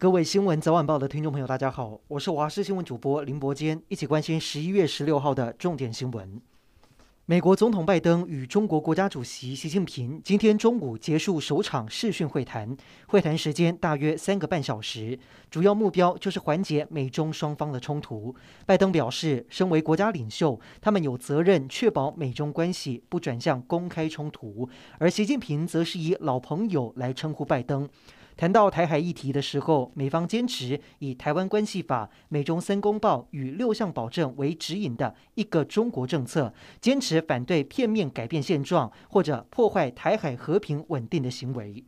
各位新闻早晚报的听众朋友，大家好，我是华视新闻主播林伯坚，一起关心十一月十六号的重点新闻。美国总统拜登与中国国家主席习近平今天中午结束首场视讯会谈，会谈时间大约三个半小时，主要目标就是缓解美中双方的冲突。拜登表示，身为国家领袖，他们有责任确保美中关系不转向公开冲突，而习近平则是以老朋友来称呼拜登。谈到台海议题的时候，美方坚持以《台湾关系法》、美中三公报与六项保证为指引的一个中国政策，坚持反对片面改变现状或者破坏台海和平稳定的行为。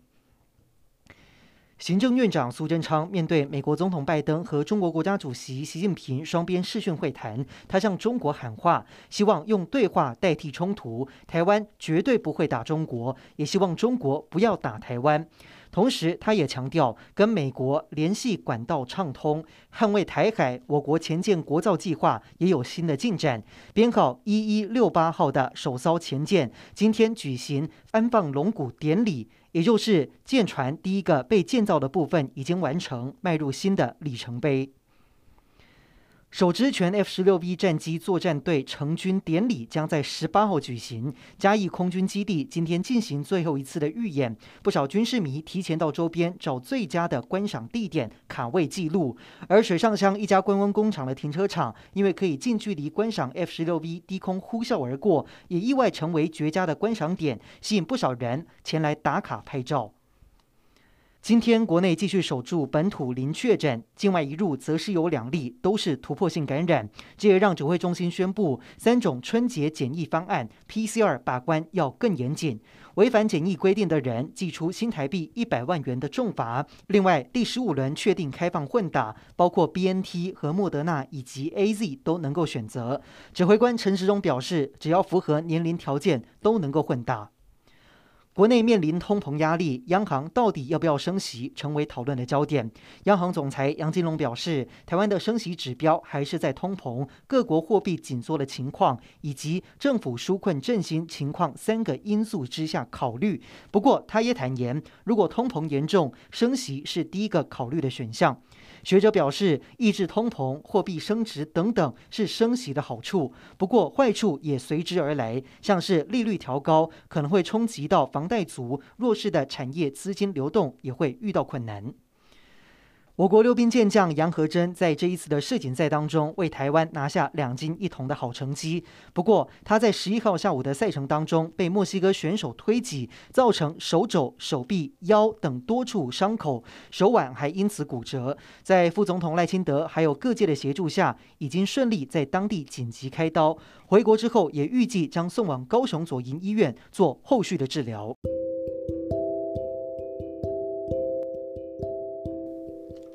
行政院长苏贞昌面对美国总统拜登和中国国家主席习近平双边视讯会谈，他向中国喊话，希望用对话代替冲突，台湾绝对不会打中国，也希望中国不要打台湾。同时，他也强调跟美国联系管道畅通，捍卫台海。我国前舰国造计划也有新的进展，编号一一六八号的首艘前舰今天举行安放龙骨典礼，也就是舰船第一个被建造的部分已经完成，迈入新的里程碑。首支全 F 十六 V 战机作战队成军典礼将在十八号举行，嘉义空军基地今天进行最后一次的预演，不少军事迷提前到周边找最佳的观赏地点卡位记录。而水上乡一家观光工厂的停车场，因为可以近距离观赏 F 十六 V 低空呼啸而过，也意外成为绝佳的观赏点，吸引不少人前来打卡拍照。今天国内继续守住本土零确诊，境外一入则是有两例，都是突破性感染。这也让指挥中心宣布三种春节检疫方案，PCR 把关要更严谨，违反检疫规定的人寄出新台币一百万元的重罚。另外，第十五轮确定开放混打，包括 BNT 和莫德纳以及 AZ 都能够选择。指挥官陈时中表示，只要符合年龄条件，都能够混打。国内面临通膨压力，央行到底要不要升息，成为讨论的焦点。央行总裁杨金龙表示，台湾的升息指标还是在通膨、各国货币紧缩的情况以及政府纾困振兴情况三个因素之下考虑。不过，他也坦言，如果通膨严重，升息是第一个考虑的选项。学者表示，抑制通膨、货币升值等等是升息的好处，不过坏处也随之而来，像是利率调高可能会冲击到房房贷族、弱势的产业资金流动也会遇到困难。我国溜冰健将杨和珍在这一次的世锦赛当中，为台湾拿下两金一铜的好成绩。不过，他在十一号下午的赛程当中，被墨西哥选手推挤，造成手肘、手臂、腰等多处伤口，手腕还因此骨折。在副总统赖清德还有各界的协助下，已经顺利在当地紧急开刀。回国之后，也预计将送往高雄左营医院做后续的治疗。